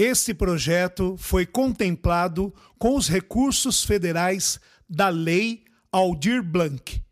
Este projeto foi contemplado com os recursos federais da Lei Aldir Blanc.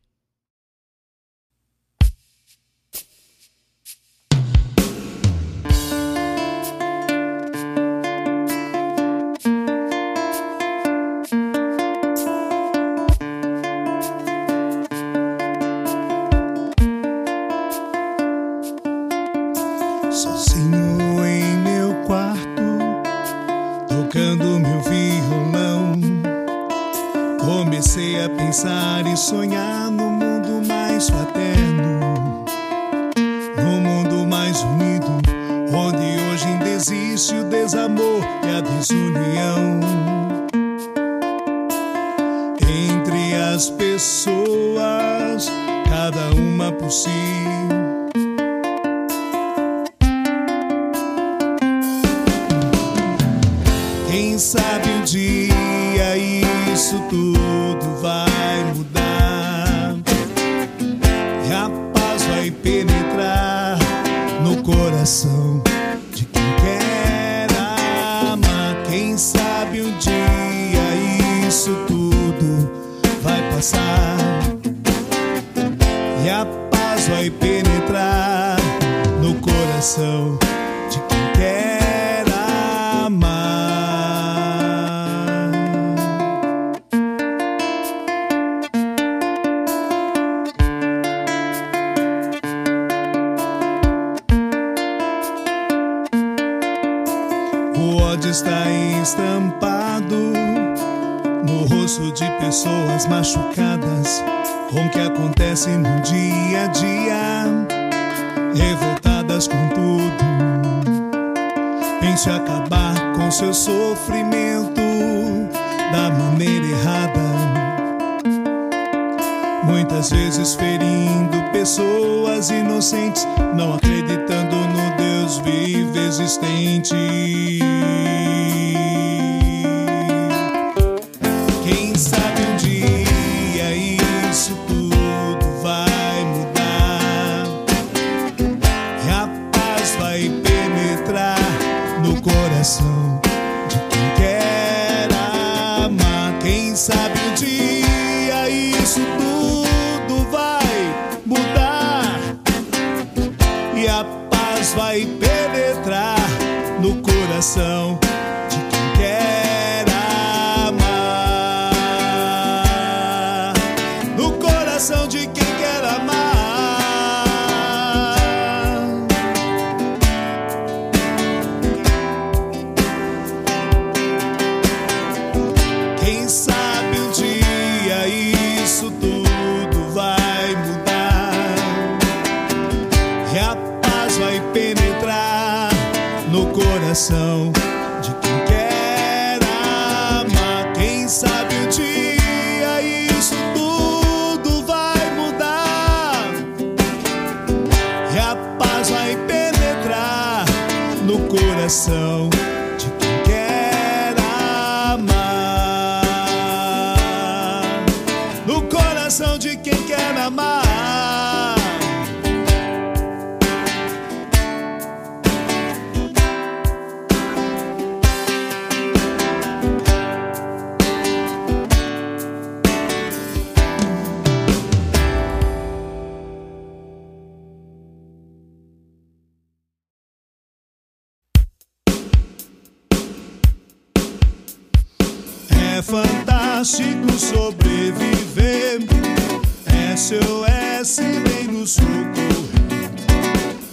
Existe o desamor e a desunião entre as pessoas, cada uma por si. Quem sabe um dia isso tudo vai penetrar no coração maneira errada. Muitas vezes ferindo pessoas inocentes, não acreditando no Deus vivo existente. Coração de quem quer coração de quem quer amar. No coração de quem quer amar. Fantástico sobreviver. SOS vem no socorro.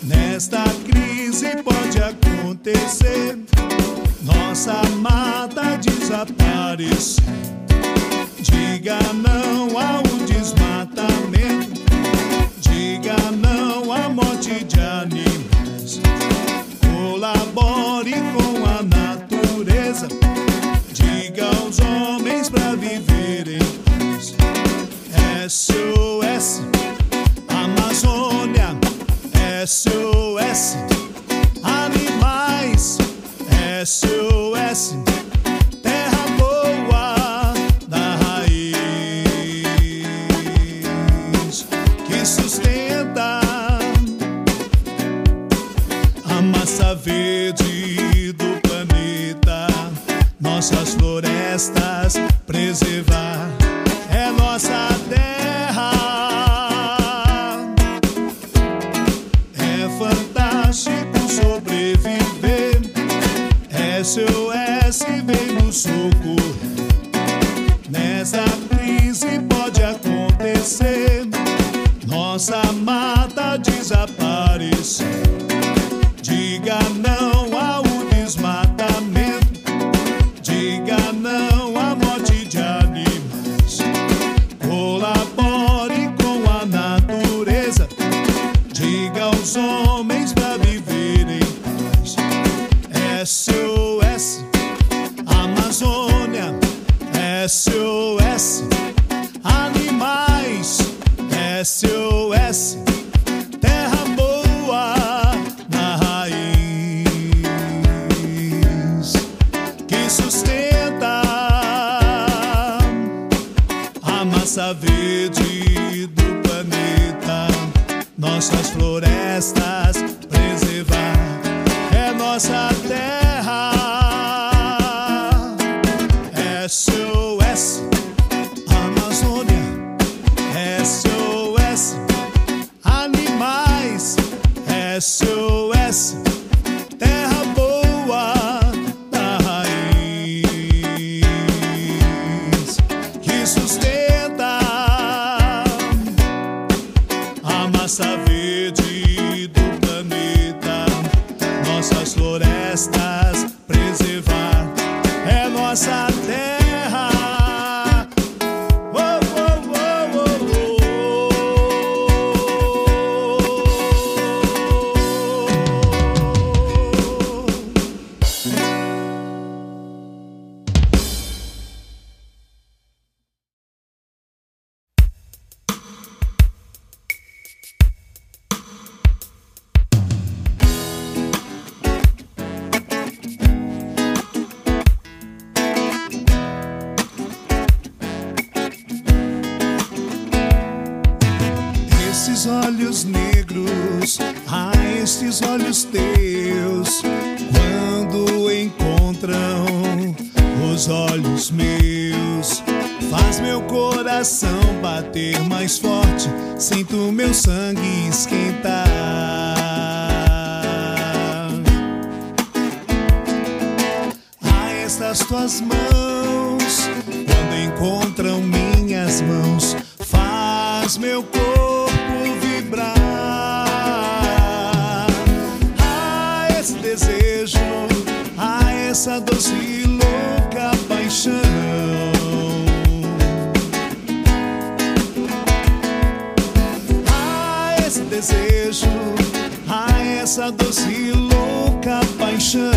Nesta crise pode acontecer. Nossa amada desaparecer. Diga não ao desmatamento. Diga não à morte de animais. Colabore com SOS, Amazônia, SOS, animais, SOS, nossa terra. SOS, Amazônia. SOS, animais. SOS, coração bater mais forte, sinto meu sangue esquentar. a estas tuas mãos. Quando encontram minhas mãos, faz meu corpo vibrar. A esse desejo, a essa doce essa doce e louca paixão.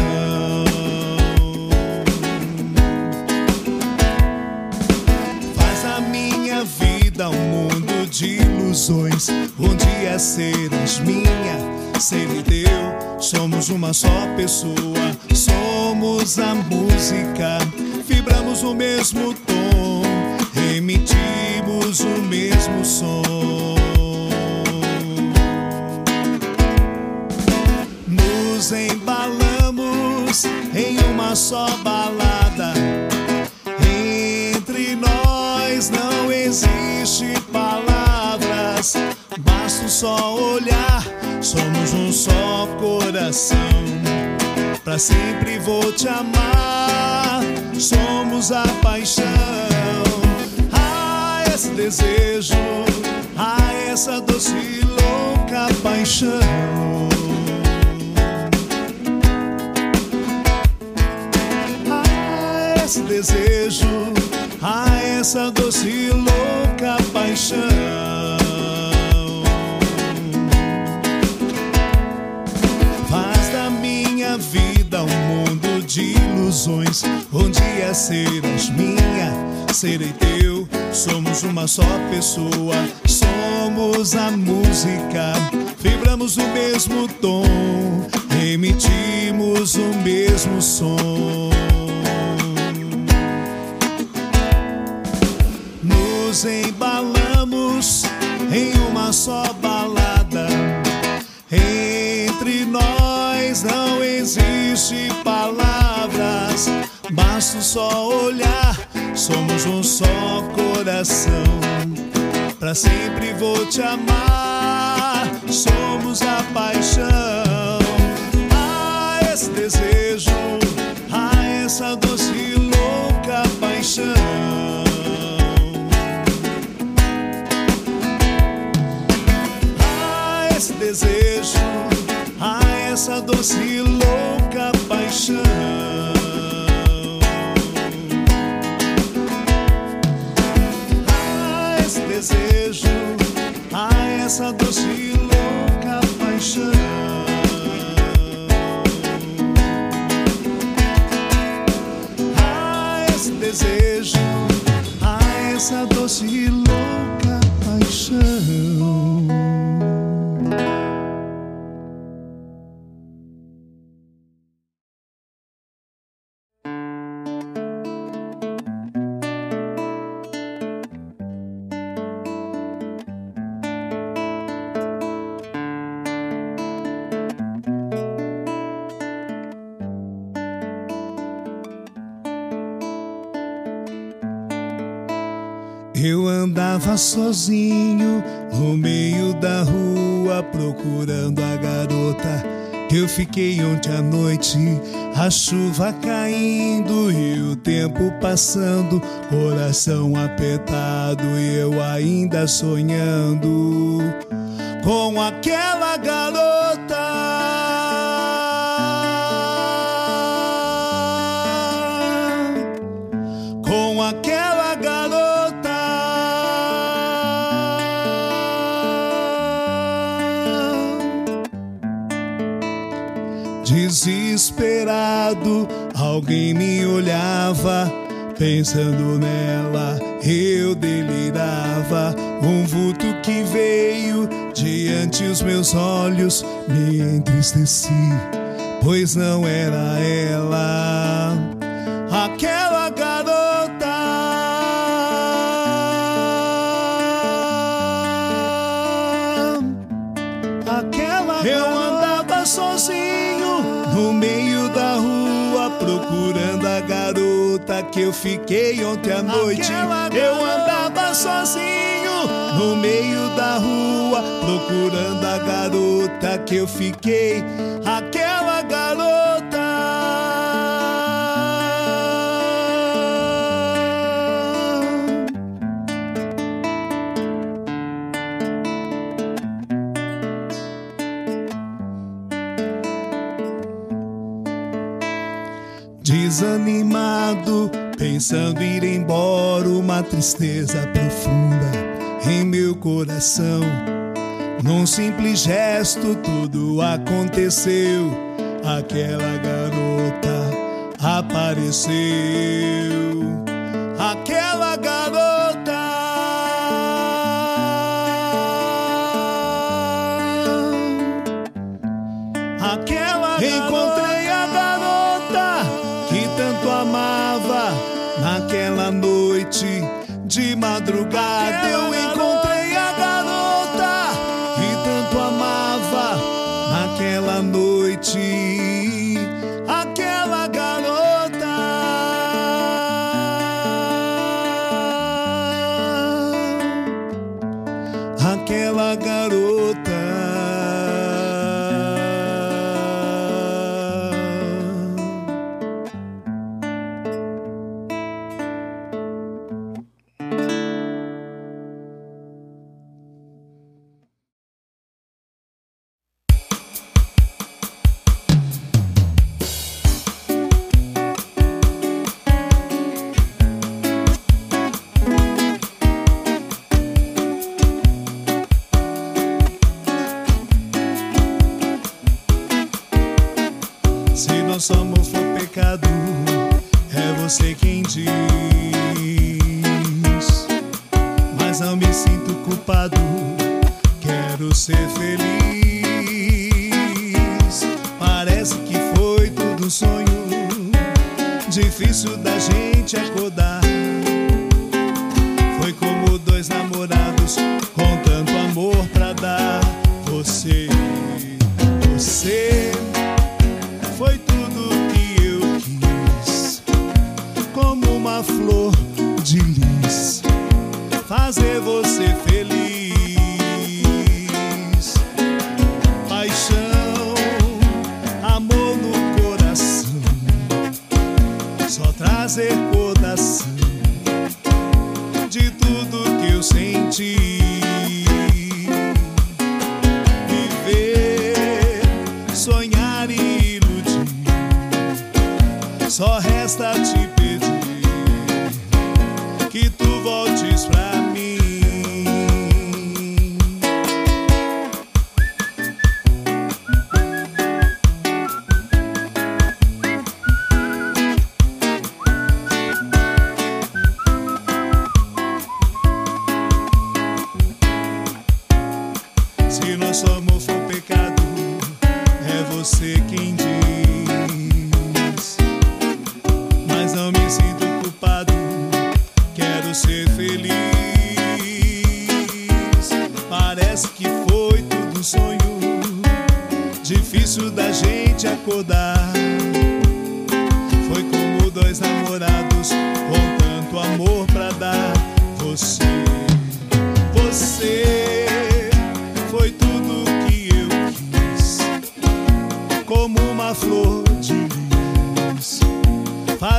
Faz a minha vida um mundo de ilusões. Um dia serás minha, serei teu. Somos uma só pessoa, somos a música. Vibramos o mesmo tom, emitimos o mesmo som. Só balada. Entre nós não existe palavras, basta só olhar. Somos um só coração. Pra sempre vou te amar. Somos a paixão. Ah, esse desejo. Ah, essa doce louca paixão. Desejo, a essa doce e louca paixão. Faz da minha vida um mundo de ilusões. Um dia serás minha, serei teu. Somos uma só pessoa, somos a música. Vibramos o mesmo tom, emitimos o mesmo som. Nos embalamos em uma só balada. Entre nós não existe palavras, basta só olhar, somos um só coração. Pra sempre vou te amar, somos a paixão. Ah, esse desejo, ah, essa doce e louca paixão. Essa doce e louca paixão. Andava sozinho no meio da rua procurando a garota. Eu fiquei ontem à noite, a chuva caindo e o tempo passando, coração apertado e eu ainda sonhando com aquela garota. Alguém me olhava, pensando nela, eu delirava. Um vulto que veio diante os meus olhos, me entristeci, pois não era ela, que eu fiquei ontem à noite. Eu andava sozinho no meio da rua procurando a garota que eu fiquei. Pensando ir embora, uma tristeza profunda em meu coração. Num simples gesto, tudo aconteceu. Aquela garota apareceu. Aquela garota. De madrugada. Eu encontrei Se nosso amor for pecado, é você quem diz. Mas não me sinto culpado, quero ser feliz. Parece que foi tudo sonho, difícil da gente acordar. Foi como dois namorados com Somos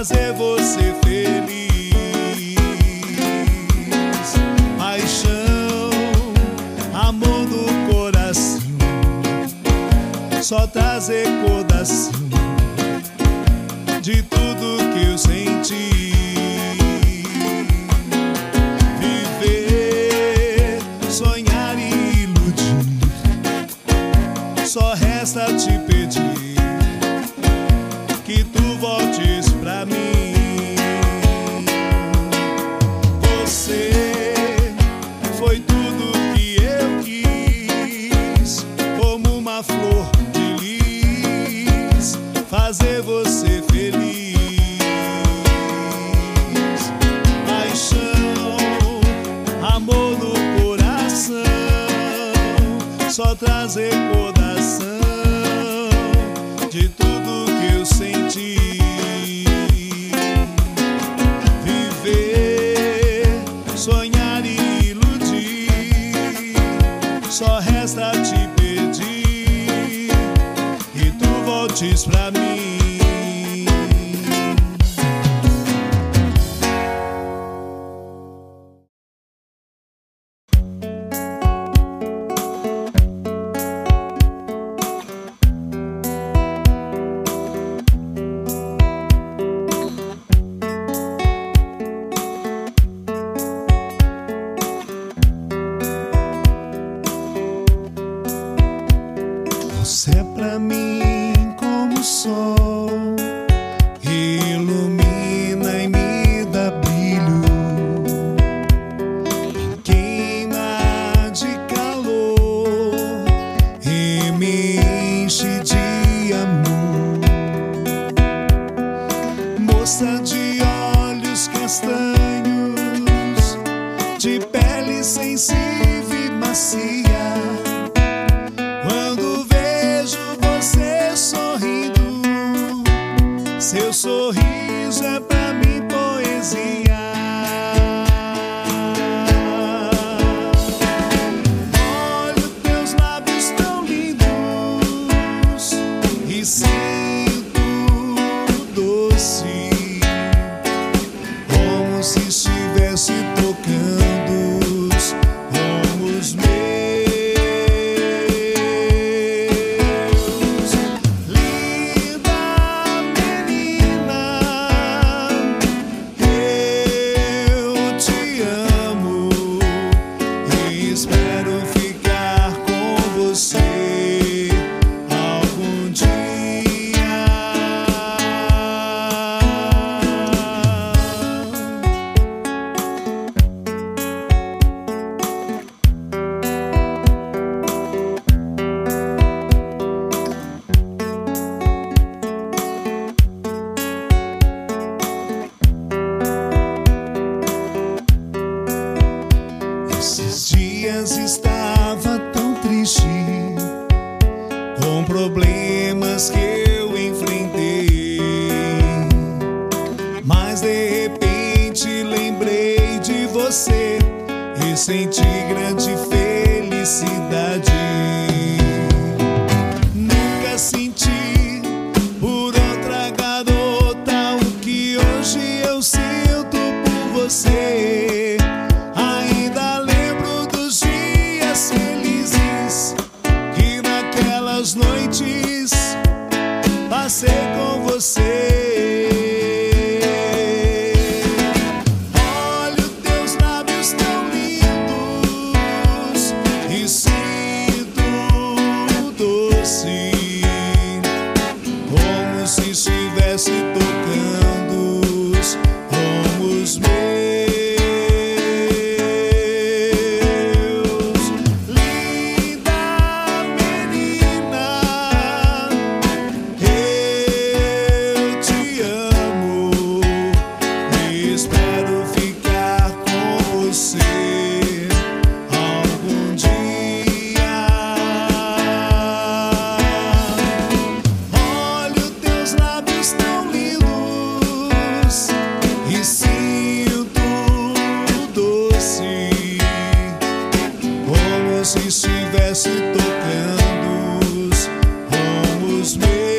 fazer é você feliz. Paixão, amor do coração, só traz recordação de tudo que eu senti. fazer você feliz. Paixão, amor no coração, só trazer coração. de tudo. noites pra mim. de pele sensível e macia. Sentir grande se estivesse tocando os, com os meus.